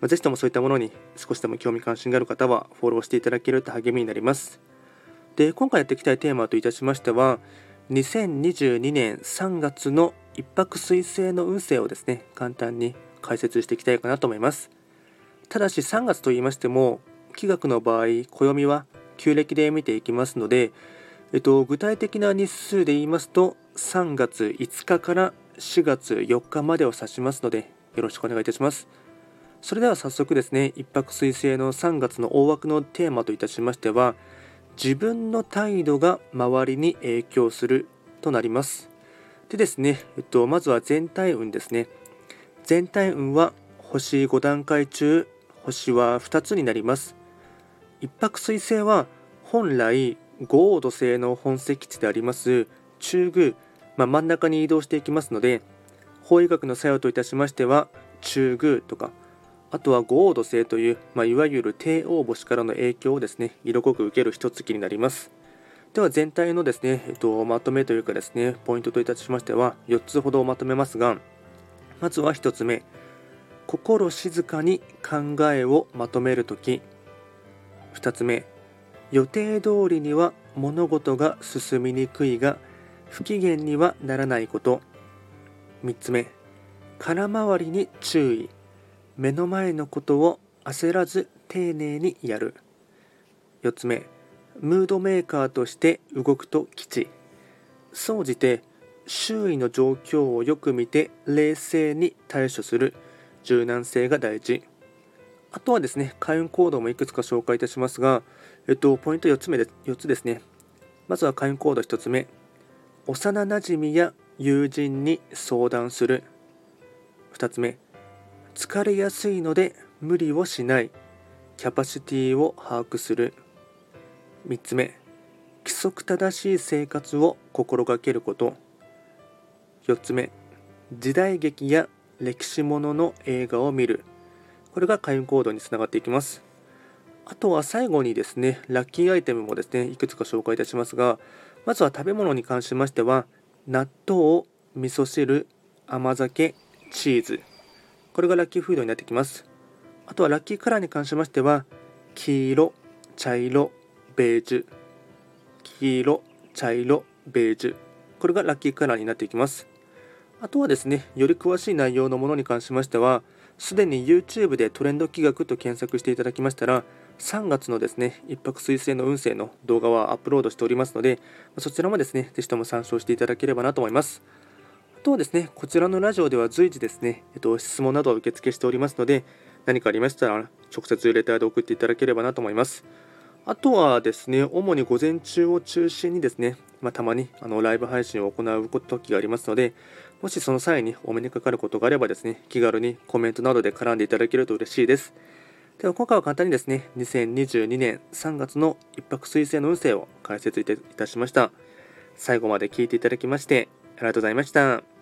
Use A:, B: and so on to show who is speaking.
A: まあ、ぜひともそういったものに少しでも興味関心がある方はフォローしていただけると励みになります。で、今回やっていきたいテーマといたしましては、2022年3月の一泊水星の運勢をですね、簡単に解説していきたいかなと思います。ただし3月と言いましても、気学の場合、暦は旧暦で見ていきますので、えっと、具体的な日数で言いますと、3月5日から4月4日までを指しますので、よろしくお願いいたします。それでは早速ですね一泊水星の3月の大枠のテーマといたしましては自分の態度が周りに影響するとなります。でですね、えっと、まずは全体運ですね。全体運は星5段階中星は2つになります。一泊水星は本来豪土星の本石地であります中宮、まあ、真ん中に移動していきますので法医学の作用といたしましては中宮とかあとは五黄土星という、まあ、いわゆる帝王星からの影響をですね色濃く受ける一月になります。では全体のですね、えっと、まとめというかですねポイントといたしましては4つほどまとめますがまずは1つ目心静かに考えをまとめるとき。2つ目予定通りには物事が進みにくいが不機嫌にはならないこと。3つ目空回りに注意。目の前のことを焦らず丁寧にやる。4つ目ムードメーカーとして動くと吉。総じて周囲の状況をよく見て冷静に対処する。柔軟性が大事。あとはですね開運行動もいくつか紹介いたしますが、えっと、ポイント4つ目で4つですね。まずは開運行動1つ目。幼なじみや友人に相談する。2つ目疲れやすいので無理をしない。キャパシティを把握する。3つ目。規則正しい生活を心がけること。4つ目。時代劇や歴史ものの映画を見る。これが開運行動につながっていきます。あとは最後にですねラッキーアイテムもですねいくつか紹介いたしますがまずは食べ物に関しましては納豆味噌汁甘酒チーズ。これがラッキーフードになってきます。あとはラッキーカラーに関しましては黄色茶色ベージュ。黄色茶色ベージュ。これがラッキーカラーになっていきます。あとはですねより詳しい内容のものに関しましてはすでに YouTube でトレンド企画と検索していただきましたら3月のですね一泊水星の運勢の動画はアップロードしておりますのでそちらもですねぜひとも参照していただければなと思います。とはですね、こちらのラジオでは随時ですね、えっと、質問などを受け付けしておりますので、何かありましたら直接レターで送っていただければなと思います。あとはですね、主に午前中を中心にですね、まあ、たまにあのライブ配信を行う時がありますので、もしその際にお目にかかることがあればですね、気軽にコメントなどで絡んでいただけると嬉しいです。では今回は簡単にですね、2022年3月の一泊水星の運勢を解説いたしました。最後まで聞いていただきましてありがとうございました。